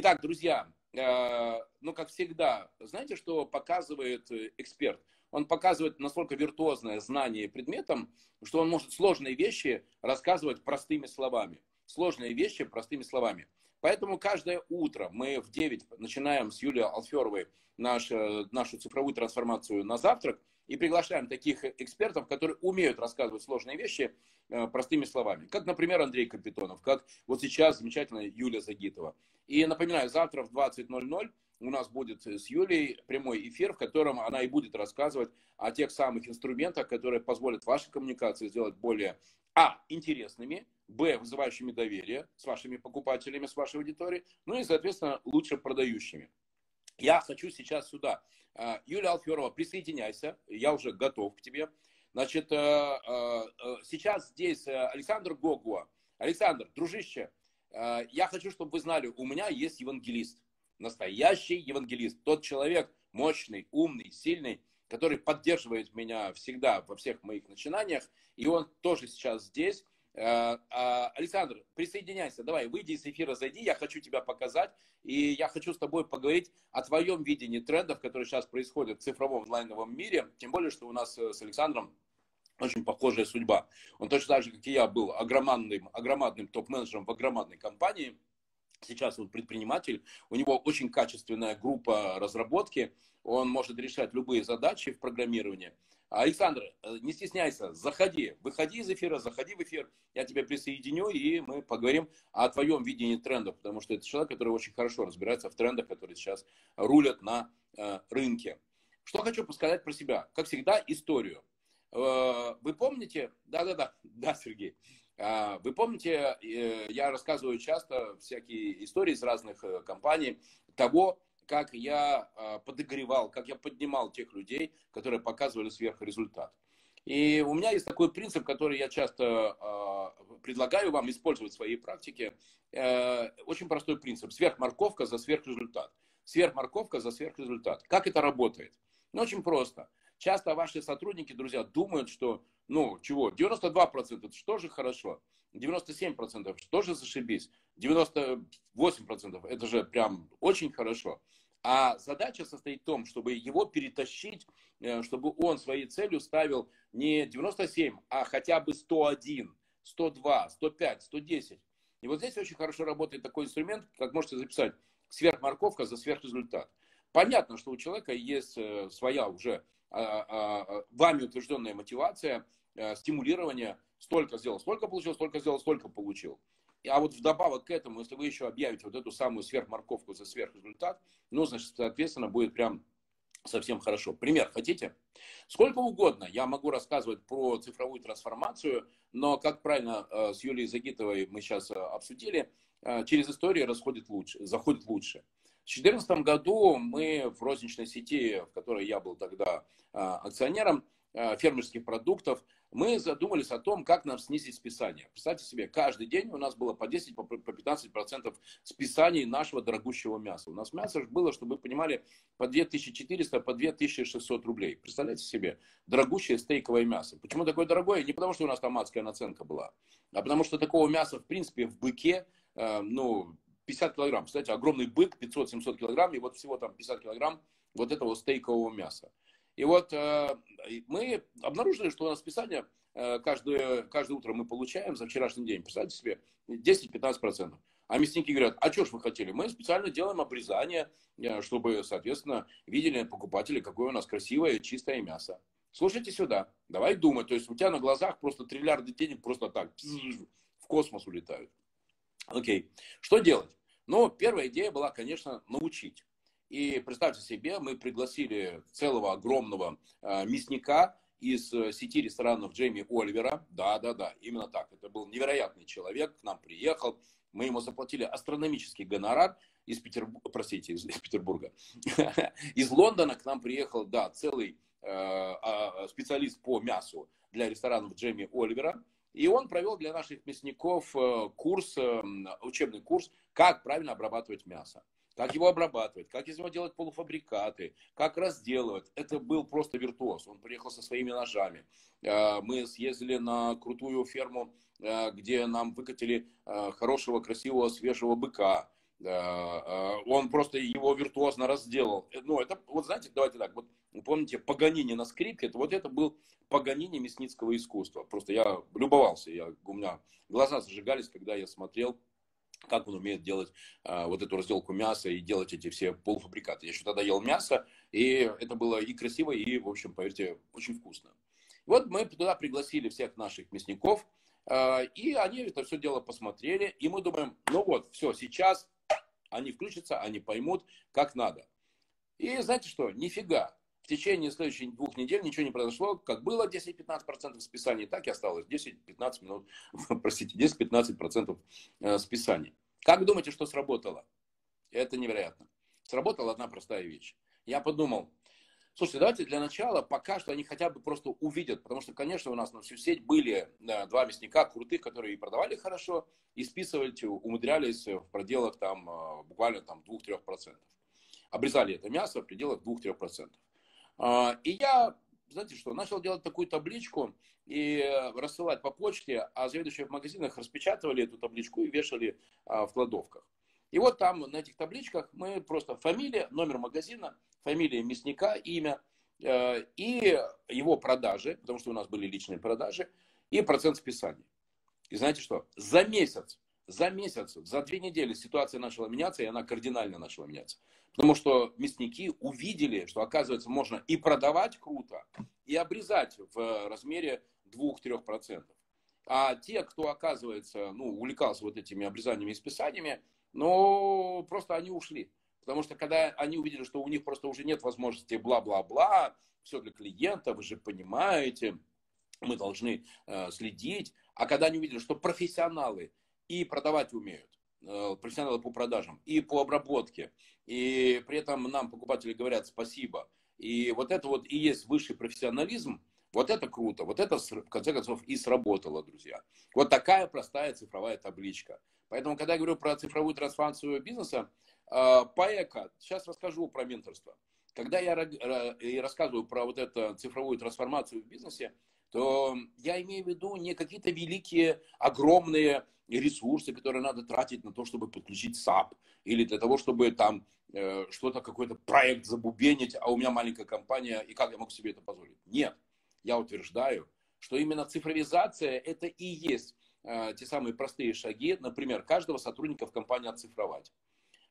Итак, друзья, э, ну, как всегда, знаете, что показывает эксперт? Он показывает настолько виртуозное знание предметом, что он может сложные вещи рассказывать простыми словами. Сложные вещи простыми словами. Поэтому каждое утро мы в 9 начинаем с Юлией Алферовой наш, нашу цифровую трансформацию на завтрак и приглашаем таких экспертов, которые умеют рассказывать сложные вещи э, простыми словами. Как, например, Андрей Капитонов, как вот сейчас замечательная Юлия Загитова. И напоминаю, завтра в 20.00 у нас будет с Юлей прямой эфир, в котором она и будет рассказывать о тех самых инструментах, которые позволят вашей коммуникации сделать более, а, интересными, б, вызывающими доверие с вашими покупателями, с вашей аудиторией, ну и, соответственно, лучше продающими. Я хочу сейчас сюда. А, Юлия Алферова, присоединяйся, я уже готов к тебе. Значит, э, э, э, сейчас здесь Александр Гогуа. Александр, дружище, я хочу, чтобы вы знали, у меня есть евангелист настоящий евангелист, тот человек мощный, умный, сильный, который поддерживает меня всегда во всех моих начинаниях, и он тоже сейчас здесь. Э, а, Александр, присоединяйся, давай, выйди из эфира, зайди, я хочу тебя показать, и я хочу с тобой поговорить о твоем видении трендов, которые сейчас происходят в цифровом онлайновом мире, тем более, что у нас э, с Александром очень похожая судьба. Он точно так же, как и я, был огромадным, огромадным топ-менеджером в огромадной компании, Сейчас он предприниматель, у него очень качественная группа разработки, он может решать любые задачи в программировании. Александр, э, не стесняйся, заходи, выходи из эфира, заходи в эфир, я тебя присоединю, и мы поговорим о твоем видении трендов, потому что это человек, который очень хорошо разбирается в трендах, которые сейчас рулят на э, рынке. Что хочу сказать про себя? Как всегда, историю. Э, вы помните, да-да-да, да, Сергей, вы помните, э, я рассказываю часто всякие истории из разных э, компаний того, как я а, подогревал, как я поднимал тех людей, которые показывали сверхрезультат. И у меня есть такой принцип, который я часто а, предлагаю вам использовать в своей практике. Э, очень простой принцип. Сверхморковка за сверхрезультат. Сверхморковка за сверхрезультат. Как это работает? Ну, очень просто. Часто ваши сотрудники, друзья, думают, что, ну, чего, 92% это что же хорошо, 97% что же зашибись, 98% это же прям очень хорошо. А задача состоит в том, чтобы его перетащить, э, чтобы он своей целью ставил не 97, а хотя бы 101, 102, 105, 110. И вот здесь очень хорошо работает такой инструмент, как можете записать, сверхморковка за сверхрезультат. Понятно, что у человека есть э, своя уже вами утвержденная мотивация, э, стимулирование, столько сделал, столько получил, столько сделал, столько получил. А вот вдобавок к этому, если вы еще объявите вот эту самую сверхморковку за сверхрезультат, ну, значит, соответственно, будет прям совсем хорошо. Пример хотите? Сколько угодно я могу рассказывать про цифровую трансформацию, но, как правильно э, с Юлией Загитовой мы сейчас э, обсудили, через историю расходит лучше, заходит лучше. В 2014 году мы в розничной сети, в которой я был тогда а, акционером а, фермерских продуктов, мы задумались о том, как нам снизить списание. Представьте себе, каждый день у нас было по 10, по 15 процентов списаний нашего дорогущего мяса. У нас мясо было, чтобы вы понимали, по 2400, по 2600 рублей. Представляете себе, дорогущее стейковое мясо. Почему такое дорогое? Не потому, что у нас там адская наценка была, а потому что такого мяса, в принципе, в быке, э, ну, 50 килограмм. Кстати, огромный бык, 500-700 килограмм, и вот всего там 50 килограмм вот этого стейкового мяса. И вот э, мы обнаружили, что у нас списание э, каждое, каждое утро мы получаем за вчерашний день, представьте себе, 10-15%. А мясники говорят, а что ж вы хотели? Мы специально делаем обрезание, э, чтобы, соответственно, видели покупатели, какое у нас красивое, чистое мясо. Слушайте сюда, давай думать. То есть у тебя на глазах просто триллиарды денег просто так в космос улетают. Окей, что делать? Но первая идея была, конечно, научить. И представьте себе, мы пригласили целого огромного э, мясника из э, сети ресторанов Джейми Оливера. Да, да, да, именно так. Это был невероятный человек, к нам приехал. Мы ему заплатили астрономический гонорар из Петербурга, простите, из, из Петербурга. Из Лондона к нам приехал, да, целый э, э, специалист по мясу для ресторанов Джейми Оливера. И он провел для наших мясников э, курс, э, учебный курс, как правильно обрабатывать мясо. Как его обрабатывать, как из него делать полуфабрикаты, как разделывать. Это был просто виртуоз. Он приехал со своими ножами. Э, мы съездили на крутую ферму, где нам выкатили хорошего, красивого, свежего быка. Он просто его виртуозно разделал. Ну, это, вот знаете, давайте так, вот помните, Паганини на скрипке, это вот это был Паганини мясницкого искусства. Просто я любовался, я, у меня глаза зажигались, когда я смотрел как он умеет делать а, вот эту разделку мяса и делать эти все полуфабрикаты. Я еще тогда ел мясо, и это было и красиво, и, в общем, поверьте, очень вкусно. Вот мы туда пригласили всех наших мясников, а, и они это все дело посмотрели, и мы думаем, ну вот, все, сейчас они включатся, они поймут, как надо. И знаете что, нифига. В течение следующих двух недель ничего не произошло. Как было 10-15% списаний, так и осталось 10-15 минут, простите, 10-15% э, списаний. Как думаете, что сработало? Это невероятно. Сработала одна простая вещь. Я подумал, Слушайте, давайте для начала пока что они хотя бы просто увидят, потому что, конечно, у нас на всю сеть были два мясника крутых, которые и продавали хорошо, и списывали, умудрялись в пределах там а, буквально там 2-3%. Обрезали это мясо в пределах 2-3%. А, и я, знаете что, начал делать такую табличку и рассылать по почте, а заведующие в магазинах распечатывали эту табличку и вешали а, в кладовках. И вот там на этих табличках мы просто фамилия, номер магазина, фамилия мясника, имя э, и его продажи, потому что у нас были личные продажи, и процент списания. И знаете что? За месяц, за месяц, за две недели ситуация начала меняться, и она кардинально начала меняться. Потому что мясники увидели, что, оказывается, можно и продавать круто, и обрезать в размере 2-3%. А те, кто, оказывается, ну, увлекался вот этими обрезаниями и списаниями, но просто они ушли. Потому что когда они увидели, что у них просто уже нет возможности бла-бла-бла, все для клиента, вы же понимаете, мы должны э, следить. А когда они увидели, что профессионалы и продавать умеют, э, профессионалы по продажам, и по обработке, и при этом нам покупатели говорят спасибо, и вот это вот и есть высший профессионализм, вот это круто, вот это в конце концов и сработало, друзья. Вот такая простая цифровая табличка. Поэтому, когда я говорю про цифровую трансформацию бизнеса, э, ПАЭКа, сейчас расскажу про менторство. Когда я рассказываю про вот эту цифровую трансформацию в бизнесе, то я имею в виду не какие-то великие, огромные ресурсы, которые надо тратить на то, чтобы подключить SAP, или для того, чтобы там э, что-то, какой-то проект забубенить, а у меня маленькая компания, и как я могу себе это позволить? Нет, я утверждаю, что именно цифровизация это и есть Э, те самые простые шаги, например, каждого сотрудника в компании оцифровать.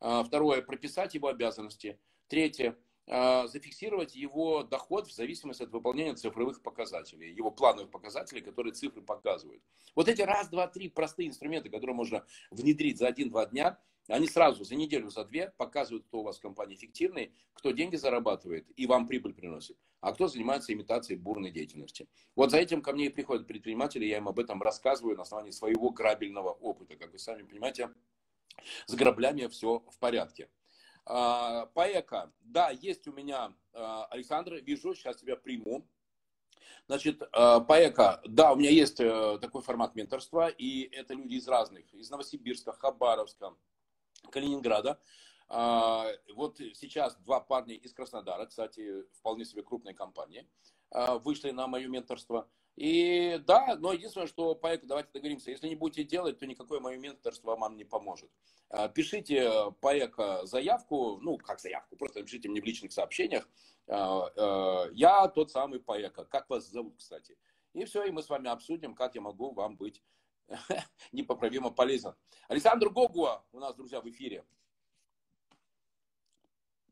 Э, второе, прописать его обязанности. Третье, э, зафиксировать его доход в зависимости от выполнения цифровых показателей, его плановых показателей, которые цифры показывают. Вот эти раз, два, три простые инструменты, которые можно внедрить за один-два дня – они сразу за неделю, за две показывают, кто у вас в компании эффективный, кто деньги зарабатывает и вам прибыль приносит, а кто занимается имитацией бурной деятельности. Вот за этим ко мне и приходят предприниматели, я им об этом рассказываю на основании своего грабельного опыта. Как вы сами понимаете, с граблями все в порядке. А, Поэка. Да, есть у меня, а, Александр, вижу, сейчас тебя приму. Значит, а, Поэка, да, у меня есть э, такой формат менторства, и это люди из разных, из Новосибирска, Хабаровска, Калининграда. А, вот сейчас два парня из Краснодара, кстати, вполне себе крупная компания, а, вышли на мое менторство. И да, но единственное, что поэка, давайте договоримся, если не будете делать, то никакое мое менторство вам не поможет. А, пишите поэка заявку, ну, как заявку, просто пишите мне в личных сообщениях. Я тот самый поэка. Как вас зовут, кстати? И все, и мы с вами обсудим, как я могу вам быть непоправимо полезен. Александр Гогуа у нас, друзья, в эфире.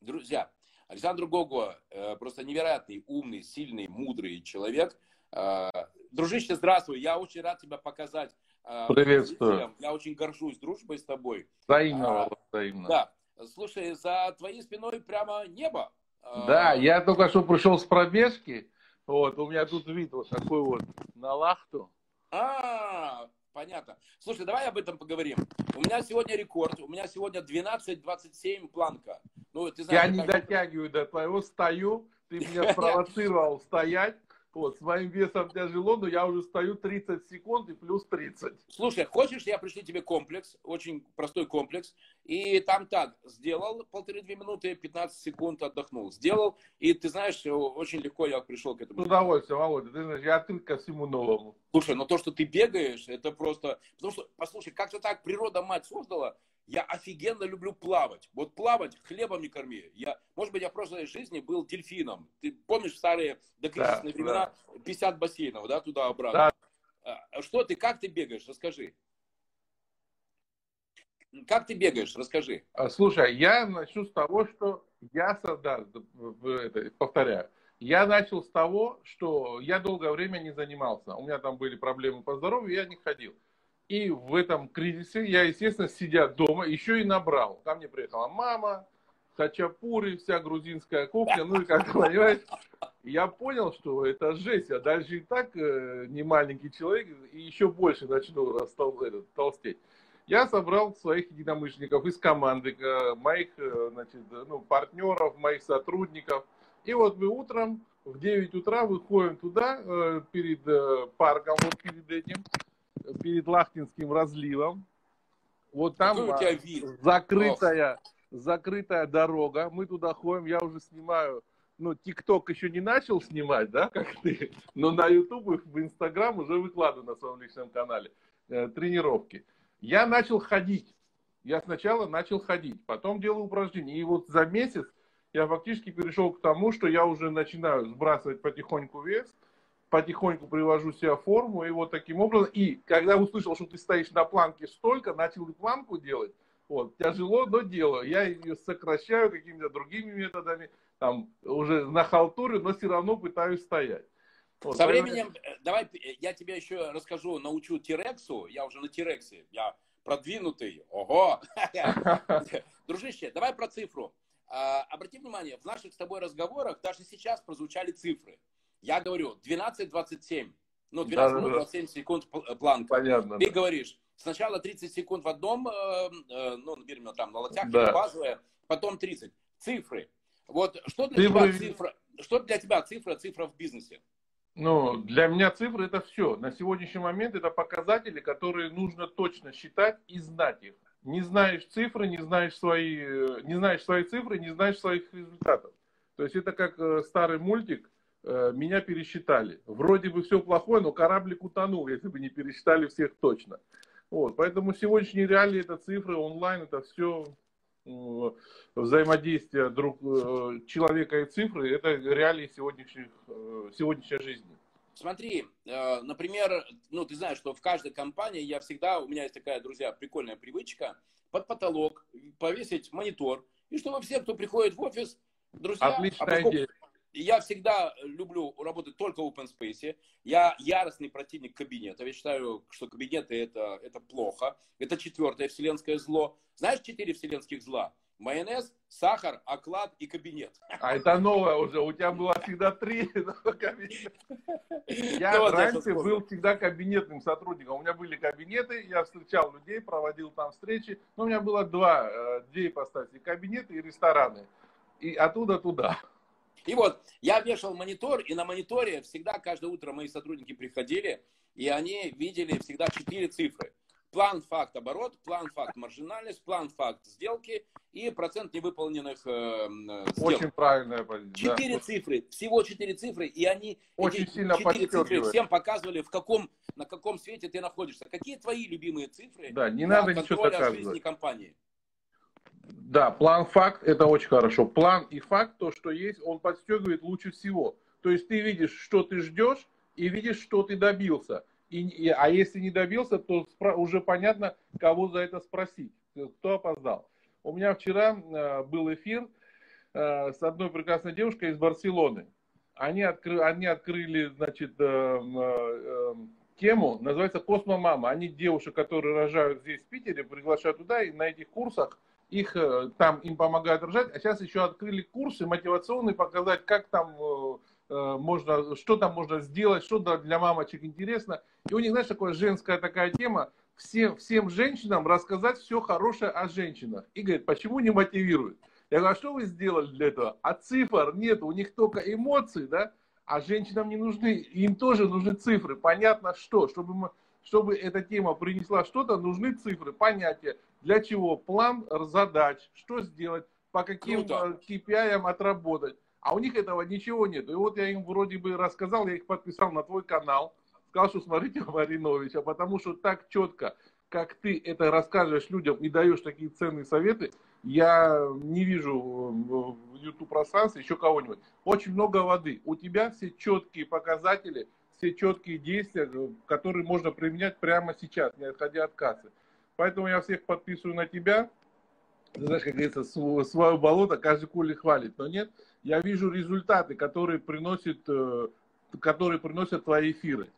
Друзья, Александр Гогуа э, просто невероятный, умный, сильный, мудрый человек. Э, дружище, здравствуй. Я очень рад тебя показать. Э, Приветствую. Я очень горжусь дружбой с тобой. Взаимно, а, взаимно. Да. Слушай, за твоей спиной прямо небо. Да, я только что пришел с пробежки. Вот, у меня тут вид вот такой вот на лахту. А, Понятно. Слушай, давай об этом поговорим. У меня сегодня рекорд. У меня сегодня 12-27 планка. Ну, ты знаешь, Я не как... дотягиваю до твоего. Стою. Ты меня спровоцировал стоять. Вот, с моим весом тяжело, но я уже стою 30 секунд и плюс 30. Слушай, хочешь, я пришлю тебе комплекс, очень простой комплекс, и там так, сделал полторы-две минуты, 15 секунд отдохнул, сделал, и ты знаешь, очень легко я пришел к этому. С удовольствием, Володя, ты знаешь, я открыт ко всему новому. Слушай, но то, что ты бегаешь, это просто, потому что, послушай, как-то так природа мать создала, я офигенно люблю плавать. Вот плавать хлебом не корми. Я, может быть, я в прошлой жизни был дельфином. Ты помнишь старые докризисные да, времена? Да. 50 бассейнов, да, туда-обратно. Да. А, что ты, как ты бегаешь? Расскажи. Как ты бегаешь? Расскажи. А, слушай, я начну с того, что я, да, это, повторяю, я начал с того, что я долгое время не занимался. У меня там были проблемы по здоровью, я не ходил. И в этом кризисе я, естественно, сидя дома, еще и набрал. Ко мне приехала мама, хачапури, вся грузинская кухня. Ну и как понимаете, я понял, что это жесть. Я дальше и так э, не маленький человек, и еще больше начну растол, этот, толстеть. Я собрал своих единомышленников из команды, э, моих э, значит, ну, партнеров, моих сотрудников. И вот мы утром в 9 утра выходим туда, э, перед э, парком, вот перед этим, перед Лахтинским разливом. Вот там закрытая, закрытая дорога. Мы туда ходим, я уже снимаю. Ну, ТикТок еще не начал снимать, да, как ты, но на Ютуб и в Инстаграм уже выкладываю на своем личном канале э, тренировки. Я начал ходить. Я сначала начал ходить, потом делал упражнения. И вот за месяц я фактически перешел к тому, что я уже начинаю сбрасывать потихоньку вес, потихоньку привожу себя в форму, и вот таким образом, и когда услышал, что ты стоишь на планке столько, начал и планку делать, вот, тяжело, но делаю. Я ее сокращаю какими-то другими методами, там, уже на халтуре, но все равно пытаюсь стоять. Вот, Со временем, э, давай я тебе еще расскажу, научу Тирексу, я уже на Тирексе, я продвинутый, ого. Дружище, давай про цифру. А, обрати внимание, в наших с тобой разговорах даже сейчас прозвучали цифры. Я говорю 12-27. Ну, 12 минут 27 секунд э, планка. Понятно. Ты да. говоришь, сначала 30 секунд в одном, э, э, ну, например, там на локтях, да. базовая, потом 30. Цифры. Вот что для цифры... тебя цифра, что для тебя цифра, цифра в бизнесе? Ну, для меня цифры это все. На сегодняшний момент это показатели, которые нужно точно считать и знать их. Не знаешь цифры, не знаешь свои, не знаешь свои цифры, не знаешь своих результатов. То есть это как старый мультик, Э, меня пересчитали. Вроде бы все плохое, но кораблик утонул, если бы не пересчитали всех точно. Вот, поэтому сегодняшние реалии, это цифры, онлайн, это все э, взаимодействие друг э, человека и цифры, это реалии сегодняшних, сегодняшней жизни. Смотри, например, ну ты знаешь, что в каждой компании я всегда, у меня есть такая, друзья, прикольная привычка, под потолок повесить монитор, и чтобы все, кто приходит в офис, друзья, Отличная а идея я всегда люблю работать только в open space. Я яростный противник кабинета. Я считаю, что кабинеты это, это плохо. Это четвертое вселенское зло. Знаешь четыре вселенских зла? Майонез, сахар, оклад и кабинет. А это новое уже. У тебя было всегда три Я ну, раньше был всегда кабинетным сотрудником. У меня были кабинеты, я встречал людей, проводил там встречи. Но у меня было два, э, две ипостаси. Кабинеты и рестораны. И оттуда туда. И вот я вешал монитор, и на мониторе всегда каждое утро мои сотрудники приходили, и они видели всегда четыре цифры. План, факт, оборот, план, факт, маржинальность, план, факт, сделки и процент невыполненных э, сделок. Очень правильная позиция. Четыре да. цифры, всего четыре цифры, и они Очень эти сильно четыре цифры всем показывали, в каком, на каком свете ты находишься. Какие твои любимые цифры да, не надо ничего доказывать. жизни компании? Да, план факт это очень хорошо. План и факт, то, что есть, он подстегивает лучше всего. То есть ты видишь, что ты ждешь, и видишь, что ты добился. И, и, а если не добился, то спро- уже понятно, кого за это спросить, кто опоздал. У меня вчера э, был эфир э, с одной прекрасной девушкой из Барселоны. Они, откры, они открыли, значит, э, э, тему, называется «Космомама». Они девушек, которые рожают здесь, в Питере, приглашают туда, и на этих курсах их э, там им помогают рожать, а сейчас еще открыли курсы мотивационные, показать, как там э, э, можно, что там можно сделать, что для мамочек интересно. И у них, знаешь, такая женская такая тема, всем, всем женщинам рассказать все хорошее о женщинах. И говорит, почему не мотивируют? Я говорю, а что вы сделали для этого? А цифр нет, у них только эмоции, да? А женщинам не нужны, им тоже нужны цифры. Понятно что, чтобы мы чтобы эта тема принесла что-то, нужны цифры, понятия. Для чего? План задач, что сделать, по каким Круто. KPI отработать. А у них этого ничего нет. И вот я им вроде бы рассказал, я их подписал на твой канал. Сказал, что смотрите Мариновича, потому что так четко. как ты это рассказываешь людям и даешь такие ценные советы, я не вижу в YouTube пространстве еще кого-нибудь. Очень много воды. У тебя все четкие показатели, все четкие действия, которые можно применять прямо сейчас, не отходя от кассы. Поэтому я всех подписываю на тебя. Ты знаешь, как говорится, свое болото каждый кули хвалит. Но нет, я вижу результаты, которые приносят, э, которые приносят твои эфиры.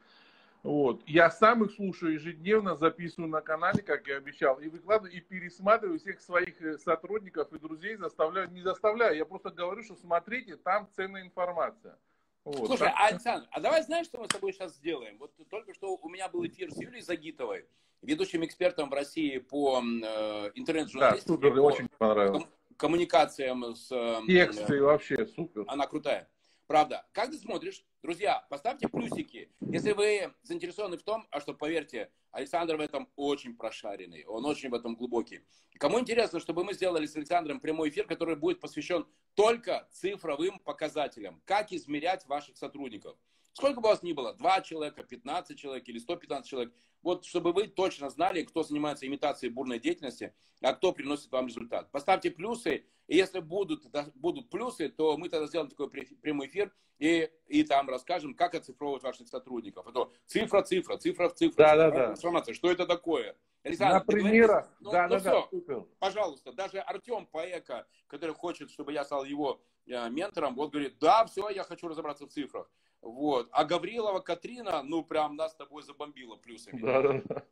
Вот. Я сам их слушаю ежедневно, записываю на канале, как я обещал, и выкладываю, и пересматриваю всех своих э, сотрудников и друзей, заставляю, не заставляю, я просто говорю, что смотрите, там ценная информация. Вот. Слушай, там... Александр, а давай знаешь, что мы с тобой сейчас сделаем? Вот только что у меня был эфир с Юлией Загитовой, ведущим экспертом в России по э, интернет-журналистике. Да, супер, очень понравилось. Коммуникациям с... Э, Тексты э, вообще супер. Она крутая. Правда. Как ты смотришь? Друзья, поставьте плюсики, если вы заинтересованы в том, а что, поверьте, Александр в этом очень прошаренный, он очень в этом глубокий. Кому интересно, чтобы мы сделали с Александром прямой эфир, который будет посвящен только цифровым показателям, как измерять ваших сотрудников. Сколько бы вас ни было, 2 человека, 15 человек или 115 человек, вот чтобы вы точно знали, кто занимается имитацией бурной деятельности, а кто приносит вам результат. Поставьте плюсы, и если будут, будут плюсы, то мы тогда сделаем такой прямой эфир и, и там расскажем, как оцифровывать ваших сотрудников. А то цифра, цифра, цифра в цифру. Да, да, да. Информация, что это такое? Александр, На примерах. Ну, да, ну, да, все, да, пожалуйста, даже Артем Паэко, который хочет, чтобы я стал его э, ментором, вот говорит, да, все, я хочу разобраться в цифрах. Вот. А Гаврилова Катрина, ну, прям нас с тобой забомбила плюсами. Да, да, да.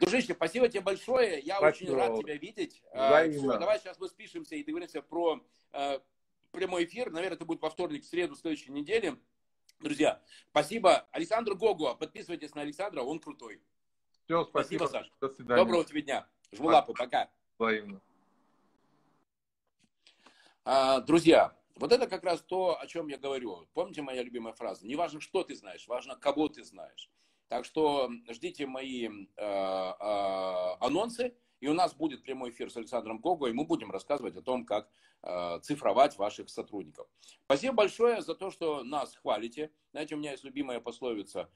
Дружище, спасибо тебе большое. Я спасибо. очень рад тебя видеть. А, все, давай сейчас мы спишемся и договоримся про э, прямой эфир. Наверное, это будет во вторник, в среду следующей недели. Друзья, спасибо. Александр Гогуа. Подписывайтесь на Александра, он крутой. Все, спасибо. Спасибо, Саш. До свидания. Доброго тебе дня. Жму лапы, пока. Взаимно. А, друзья, вот это как раз то, о чем я говорю. Помните моя любимая фраза? Не важно, что ты знаешь, важно, кого ты знаешь. Так что ждите мои э, э, анонсы, и у нас будет прямой эфир с Александром Гого, и мы будем рассказывать о том, как э, цифровать ваших сотрудников. Спасибо большое за то, что нас хвалите. Знаете, у меня есть любимая пословица.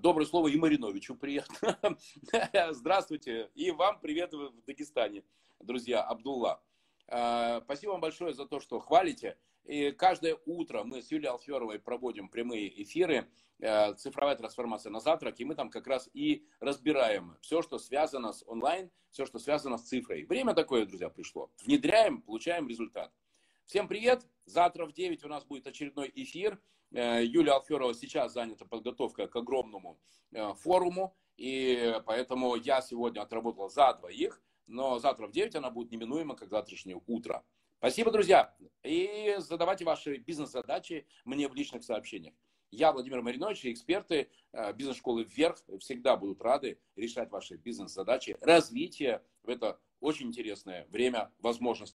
Доброе слово и Мариновичу приятно. Здравствуйте. И вам привет в Дагестане, друзья, Абдулла. Спасибо вам большое за то, что хвалите. И каждое утро мы с Юлией Алферовой проводим прямые эфиры э, «Цифровая трансформация на завтрак», и мы там как раз и разбираем все, что связано с онлайн, все, что связано с цифрой. Время такое, друзья, пришло. Внедряем, получаем результат. Всем привет! Завтра в 9 у нас будет очередной эфир. Э, Юлия Алферова сейчас занята подготовкой к огромному э, форуму, и поэтому я сегодня отработал за двоих, но завтра в 9 она будет неминуемо, как завтрашнее утро. Спасибо, друзья. И задавайте ваши бизнес-задачи мне в личных сообщениях. Я, Владимир Маринович, и эксперты э, бизнес-школы «Вверх» всегда будут рады решать ваши бизнес-задачи, развитие в это очень интересное время возможностей.